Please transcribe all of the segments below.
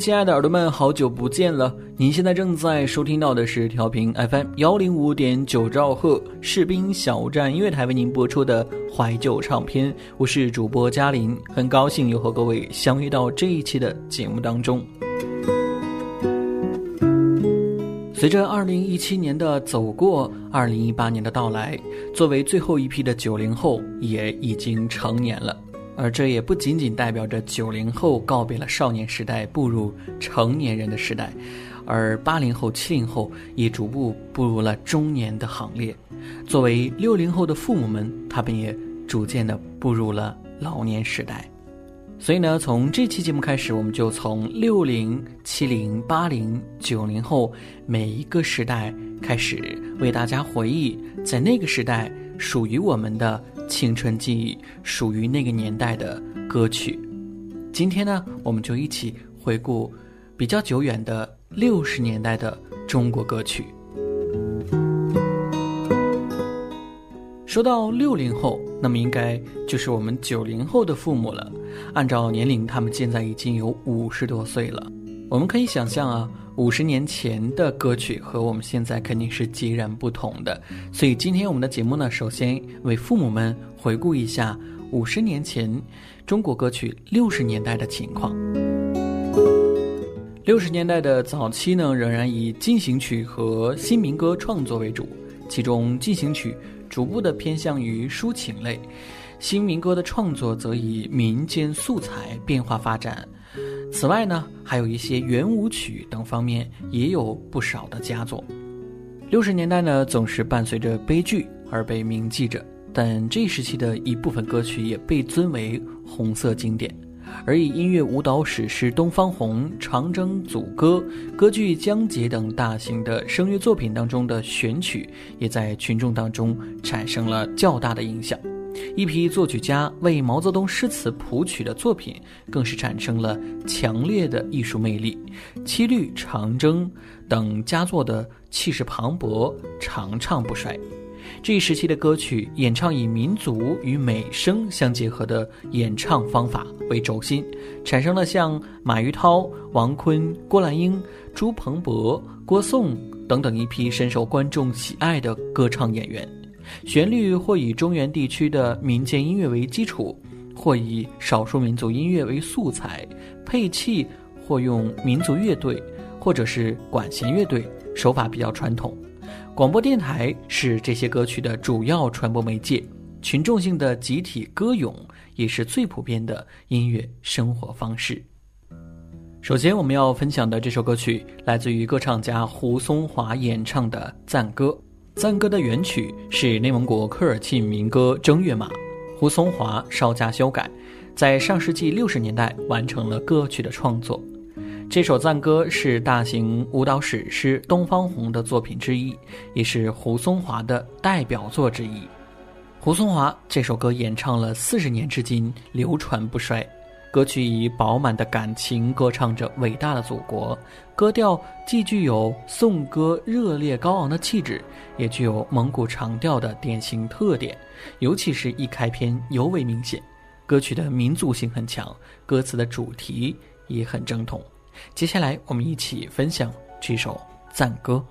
亲爱的耳朵们，好久不见了！您现在正在收听到的是调频 FM 幺零五点九兆赫士兵小站音乐台为您播出的怀旧唱片，我是主播嘉玲，很高兴又和各位相遇到这一期的节目当中。随着二零一七年的走过，二零一八年的到来，作为最后一批的九零后，也已经成年了。而这也不仅仅代表着九零后告别了少年时代，步入成年人的时代，而八零后、七零后也逐步步入了中年的行列。作为六零后的父母们，他们也逐渐的步入了老年时代。所以呢，从这期节目开始，我们就从六零、七零、八零、九零后每一个时代开始，为大家回忆在那个时代属于我们的。青春记忆属于那个年代的歌曲，今天呢，我们就一起回顾比较久远的六十年代的中国歌曲。说到六零后，那么应该就是我们九零后的父母了。按照年龄，他们现在已经有五十多岁了。我们可以想象啊。五十年前的歌曲和我们现在肯定是截然不同的，所以今天我们的节目呢，首先为父母们回顾一下五十年前中国歌曲六十年代的情况。六十年代的早期呢，仍然以进行曲和新民歌创作为主，其中进行曲逐步的偏向于抒情类，新民歌的创作则以民间素材变化发展。此外呢，还有一些圆舞曲等方面也有不少的佳作。六十年代呢，总是伴随着悲剧而被铭记着，但这时期的一部分歌曲也被尊为红色经典。而以音乐舞蹈史诗《东方红》《长征组歌》、歌剧《江姐》等大型的声乐作品当中的选曲，也在群众当中产生了较大的影响。一批作曲家为毛泽东诗词谱曲的作品，更是产生了强烈的艺术魅力。《七律》《长征》等佳作的气势磅礴，长唱不衰。这一时期的歌曲演唱以民族与美声相结合的演唱方法为轴心，产生了像马玉涛、王坤、郭兰英、朱鹏博、郭颂等等一批深受观众喜爱的歌唱演员。旋律或以中原地区的民间音乐为基础，或以少数民族音乐为素材，配器或用民族乐队或者是管弦乐队，手法比较传统。广播电台是这些歌曲的主要传播媒介，群众性的集体歌咏也是最普遍的音乐生活方式。首先，我们要分享的这首歌曲来自于歌唱家胡松华演唱的赞歌。赞歌的原曲是内蒙古科尔沁民歌《正月马》，胡松华稍加修改，在上世纪六十年代完成了歌曲的创作。这首赞歌是大型舞蹈史诗《东方红》的作品之一，也是胡松华的代表作之一。胡松华这首歌演唱了四十年至今，流传不衰。歌曲以饱满的感情歌唱着伟大的祖国，歌调既具有颂歌热烈高昂的气质，也具有蒙古长调的典型特点，尤其是一开篇尤为明显。歌曲的民族性很强，歌词的主题也很正统。接下来，我们一起分享这首赞歌。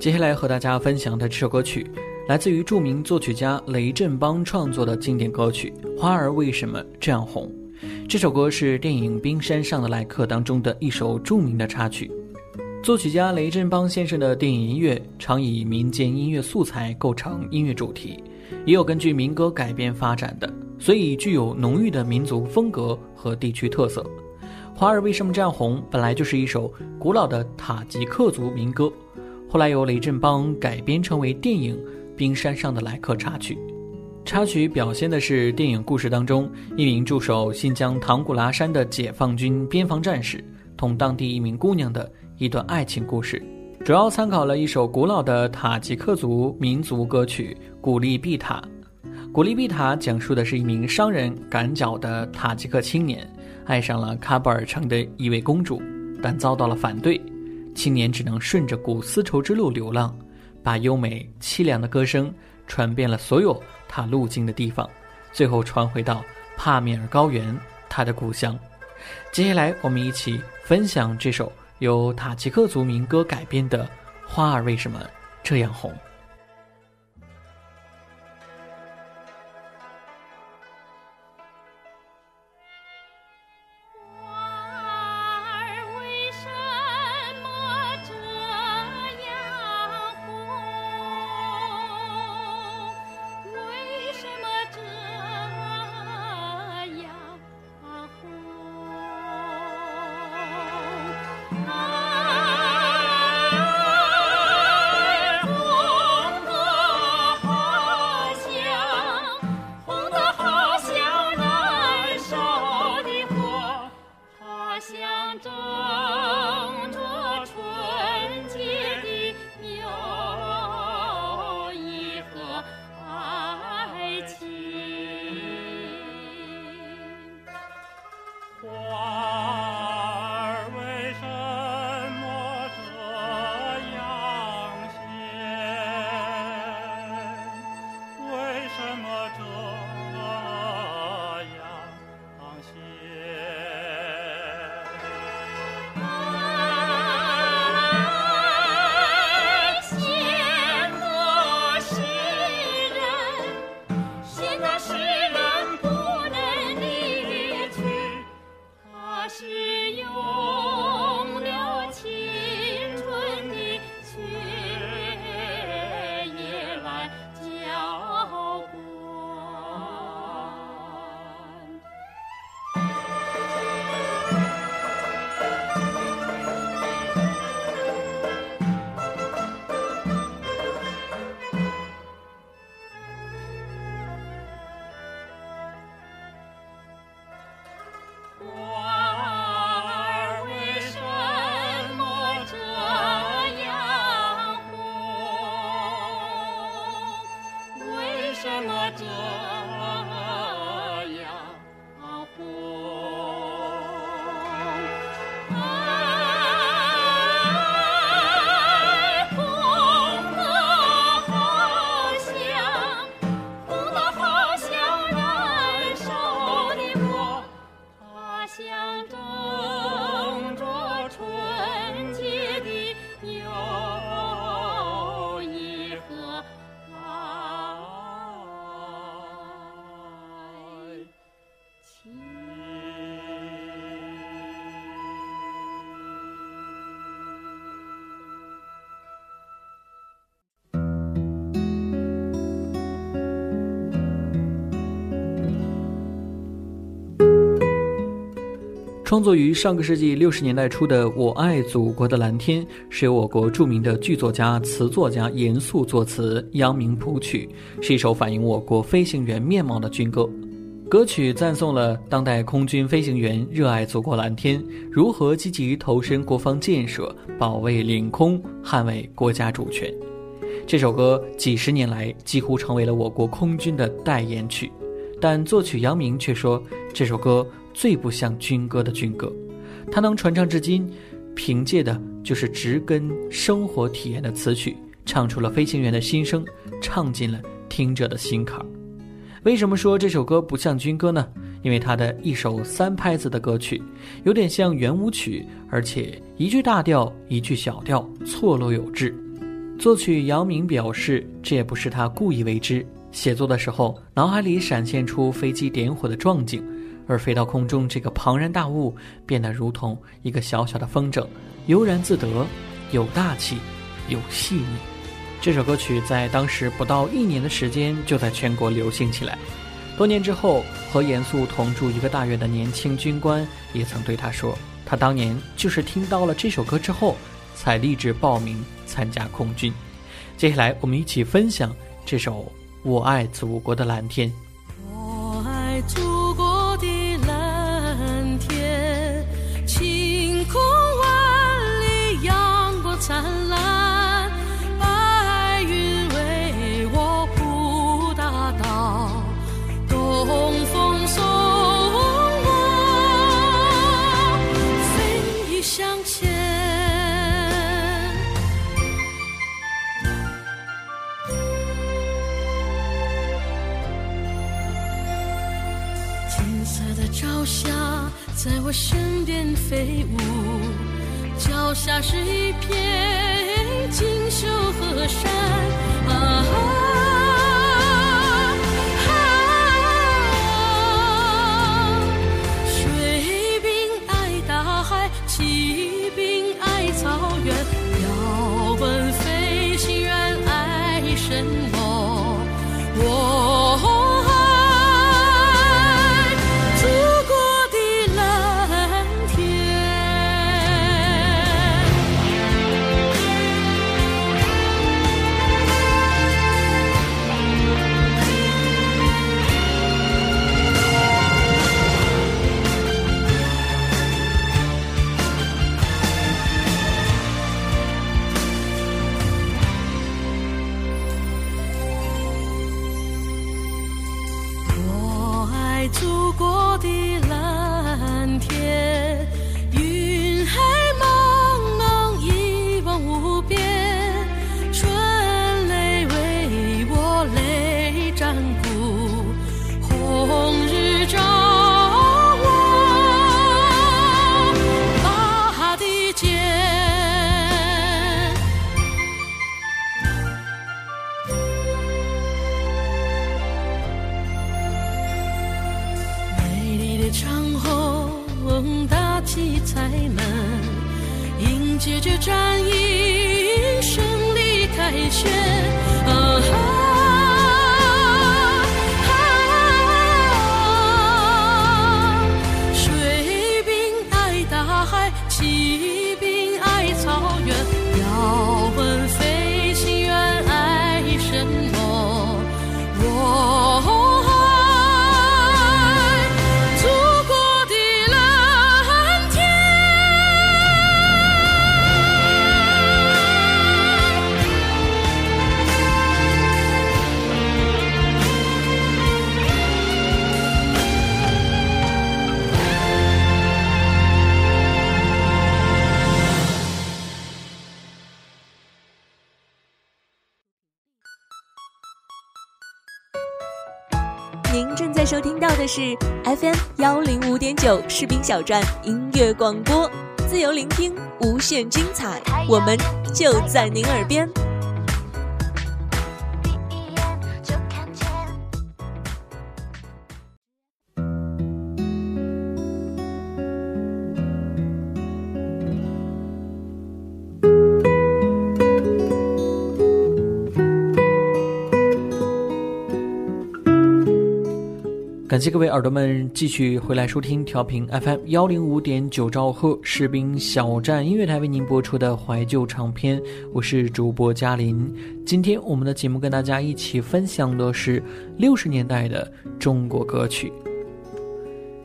接下来和大家分享的这首歌曲，来自于著名作曲家雷振邦创作的经典歌曲《花儿为什么这样红》。这首歌是电影《冰山上的来客》当中的一首著名的插曲。作曲家雷振邦先生的电影音乐常以民间音乐素材构成音乐主题，也有根据民歌改编发展的，所以具有浓郁的民族风格和地区特色。《花儿为什么这样红》本来就是一首古老的塔吉克族民歌。后来由雷振邦改编成为电影《冰山上的来客》插曲。插曲表现的是电影故事当中一名驻守新疆唐古拉山的解放军边防战士同当地一名姑娘的一段爱情故事，主要参考了一首古老的塔吉克族民族歌曲《古丽碧塔》。《古丽碧塔》讲述的是一名商人赶脚的塔吉克青年爱上了喀布尔城的一位公主，但遭到了反对。青年只能顺着古丝绸之路流浪，把优美凄凉的歌声传遍了所有他路经的地方，最后传回到帕米尔高原，他的故乡。接下来，我们一起分享这首由塔吉克族民歌改编的《花儿为什么这样红》。adore. 创作于上个世纪六十年代初的《我爱祖国的蓝天》，是由我国著名的剧作家、词作家严肃作词，杨明谱曲，是一首反映我国飞行员面貌的军歌。歌曲赞颂了当代空军飞行员热爱祖国蓝天，如何积极投身国防建设，保卫领空，捍卫国家主权。这首歌几十年来几乎成为了我国空军的代言曲，但作曲杨明却说这首歌。最不像军歌的军歌，它能传唱至今，凭借的就是植根生活体验的词曲，唱出了飞行员的心声，唱进了听者的心坎儿。为什么说这首歌不像军歌呢？因为它的一首三拍子的歌曲，有点像圆舞曲，而且一句大调，一句小调，错落有致。作曲杨明表示，这也不是他故意为之，写作的时候脑海里闪现出飞机点火的壮景。而飞到空中，这个庞然大物变得如同一个小小的风筝，悠然自得，有大气，有细腻。这首歌曲在当时不到一年的时间就在全国流行起来。多年之后，和严肃同住一个大院的年轻军官也曾对他说，他当年就是听到了这首歌之后，才立志报名参加空军。接下来，我们一起分享这首《我爱祖国的蓝天》。灿烂白云为我铺大道东风送我飞向前金色的朝霞在我身边飞舞。脚下是一片是 FM 幺零五点九士兵小站音乐广播，自由聆听，无限精彩，我们就在您耳边。感谢各位耳朵们继续回来收听调频 FM 幺零五点九兆赫士兵小站音乐台为您播出的怀旧唱片，我是主播嘉林。今天我们的节目跟大家一起分享的是六十年代的中国歌曲。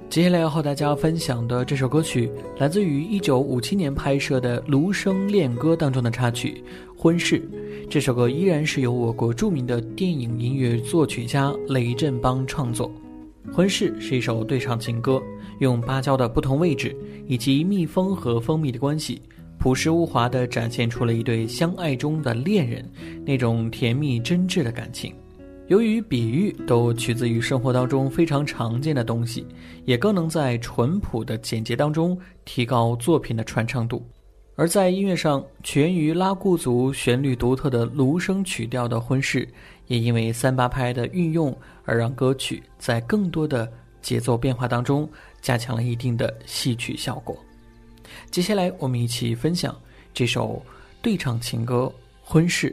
接下来要和大家分享的这首歌曲，来自于一九五七年拍摄的《卢生恋歌》当中的插曲《婚事》。这首歌依然是由我国著名的电影音乐作曲家雷振邦创作。婚事是一首对唱情歌，用芭蕉的不同位置以及蜜蜂和蜂蜜的关系，朴实无华地展现出了一对相爱中的恋人那种甜蜜真挚的感情。由于比喻都取自于生活当中非常常见的东西，也更能在淳朴的简洁当中提高作品的传唱度。而在音乐上，起源于拉祜族旋律独特的芦笙曲调的婚事，也因为三八拍的运用而让歌曲在更多的节奏变化当中加强了一定的戏曲效果。接下来，我们一起分享这首对唱情歌《婚事》。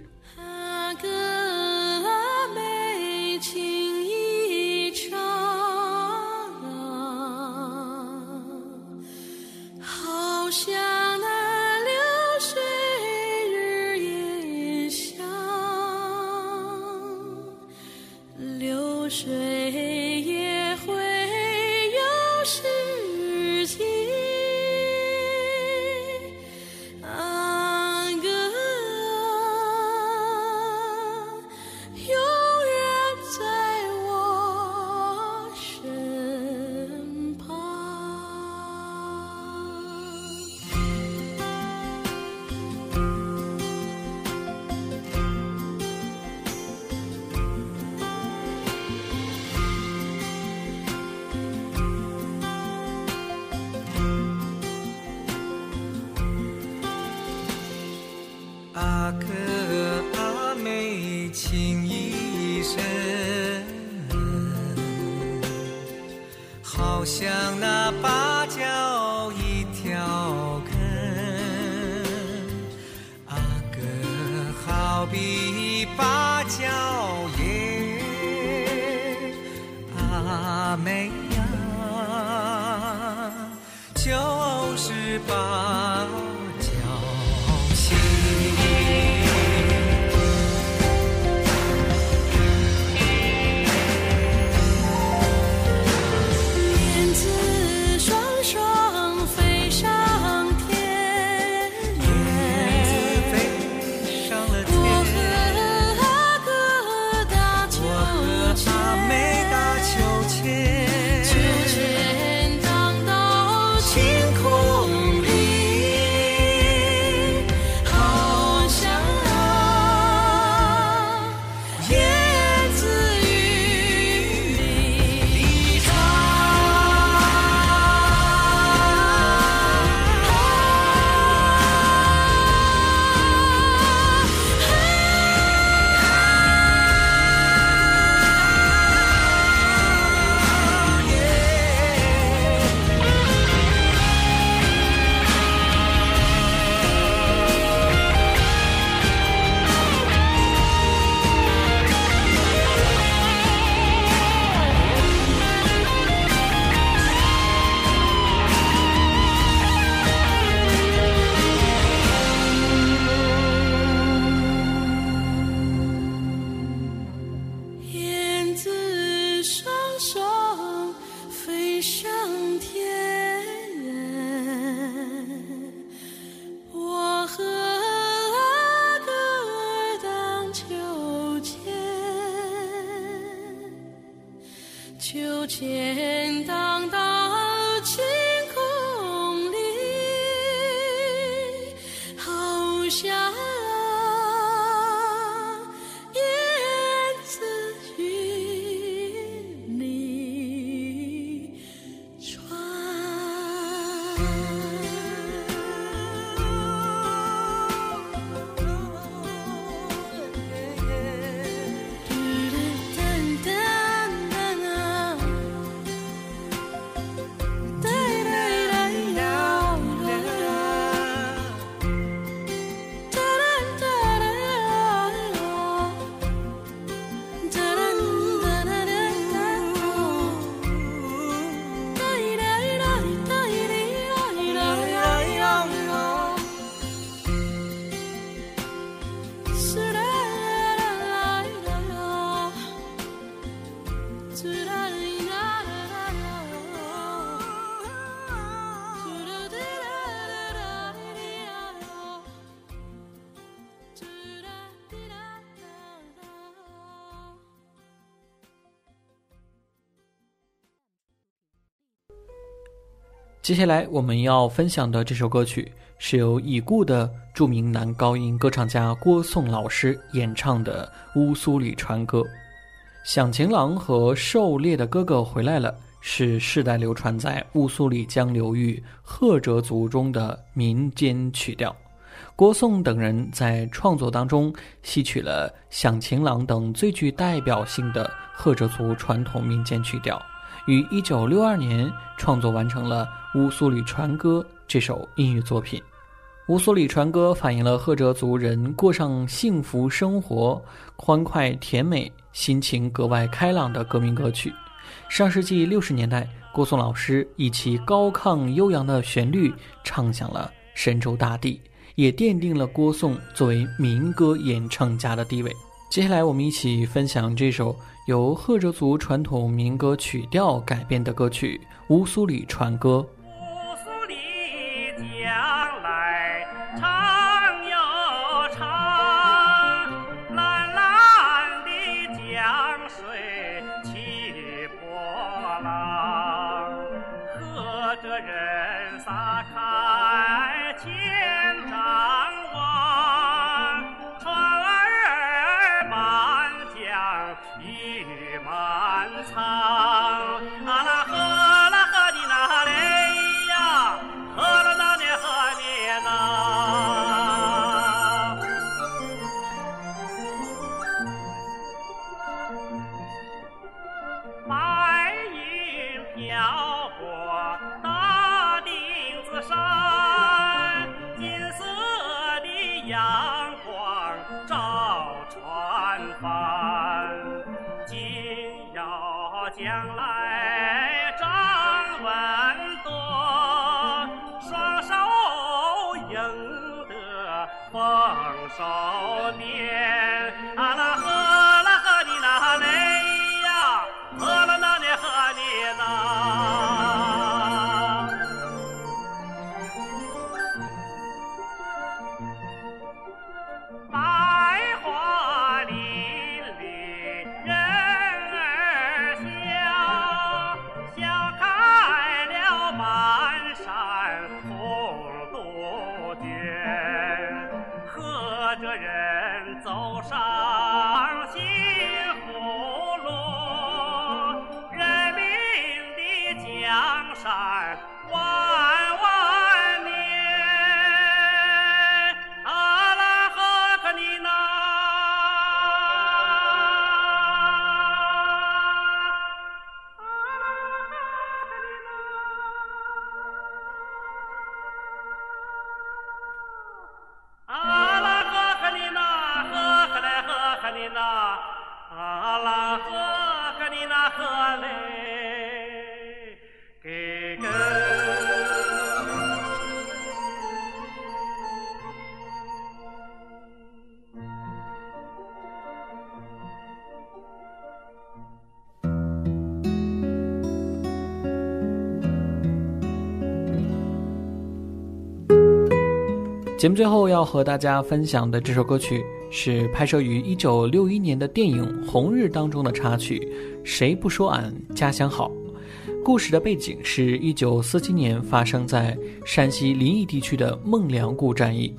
不见接下来我们要分享的这首歌曲是由已故的著名男高音歌唱家郭颂老师演唱的《乌苏里船歌》。响晴郎和狩猎的哥哥回来了，是世代流传在乌苏里江流域赫哲族中的民间曲调。郭颂等人在创作当中吸取了响晴郎等最具代表性的赫哲族传统民间曲调。于一九六二年创作完成了《乌苏里船歌》这首音乐作品。《乌苏里船歌》反映了赫哲族人过上幸福生活、欢快甜美、心情格外开朗的革命歌曲。上世纪六十年代，郭颂老师以其高亢悠扬的旋律唱响了神州大地，也奠定了郭颂作为民歌演唱家的地位。接下来，我们一起分享这首。由赫哲族传统民歌曲调改编的歌曲《乌苏里船歌》。江鱼满仓。节目最后要和大家分享的这首歌曲是拍摄于一九六一年的电影《红日》当中的插曲《谁不说俺家乡好》。故事的背景是一九四七年发生在山西临沂地区的孟良崮战役。《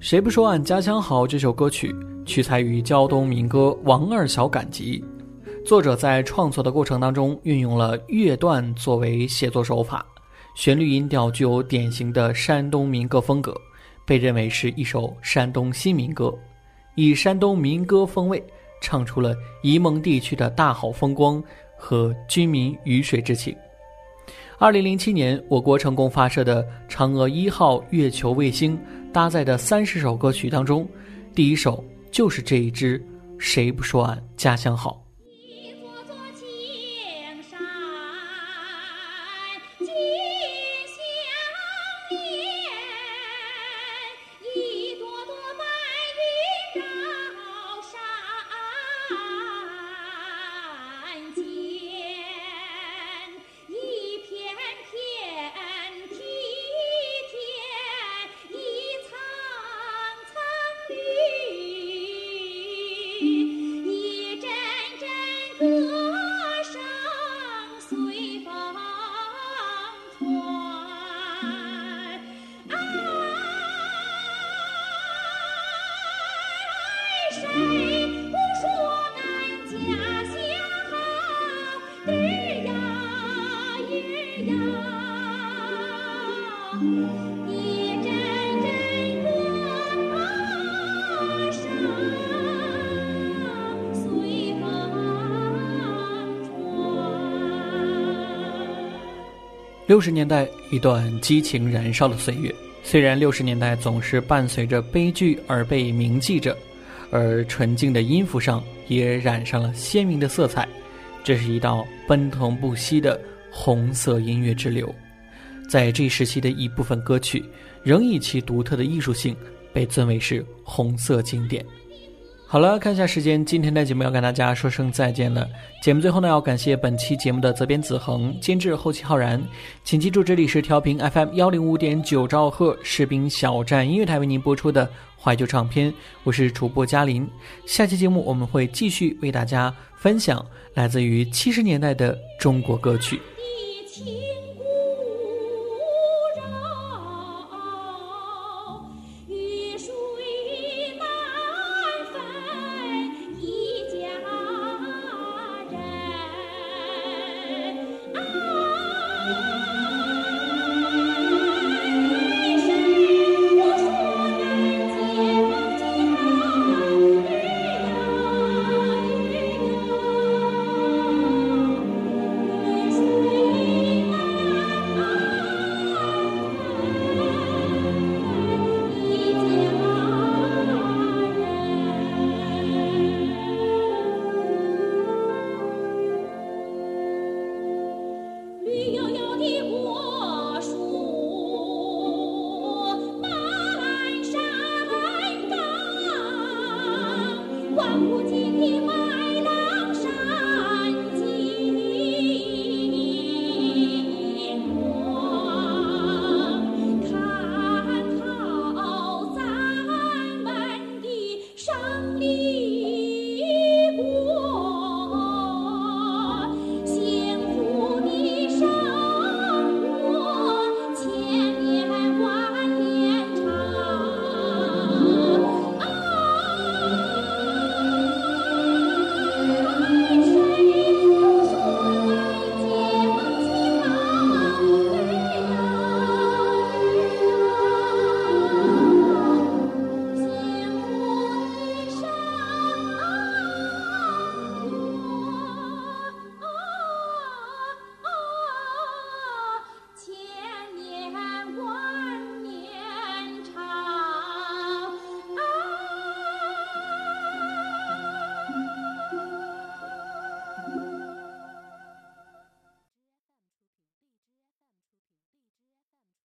谁不说俺家乡好》这首歌曲取材于胶东民歌《王二小赶集》，作者在创作的过程当中运用了乐段作为写作手法，旋律音调具有典型的山东民歌风格。被认为是一首山东新民歌，以山东民歌风味唱出了沂蒙地区的大好风光和军民鱼水之情。二零零七年，我国成功发射的嫦娥一号月球卫星搭载的三十首歌曲当中，第一首就是这一支《谁不说俺家乡好》。六十年代一段激情燃烧的岁月，虽然六十年代总是伴随着悲剧而被铭记着，而纯净的音符上也染上了鲜明的色彩。这是一道奔腾不息的红色音乐之流，在这时期的一部分歌曲，仍以其独特的艺术性被尊为是红色经典。好了，看一下时间，今天的节目要跟大家说声再见了。节目最后呢，要感谢本期节目的责编子恒、监制后期浩然。请记住，这里是调频 FM 幺零五点九兆赫士兵小站音乐台为您播出的怀旧唱片，我是主播嘉林。下期节目我们会继续为大家分享来自于七十年代的中国歌曲。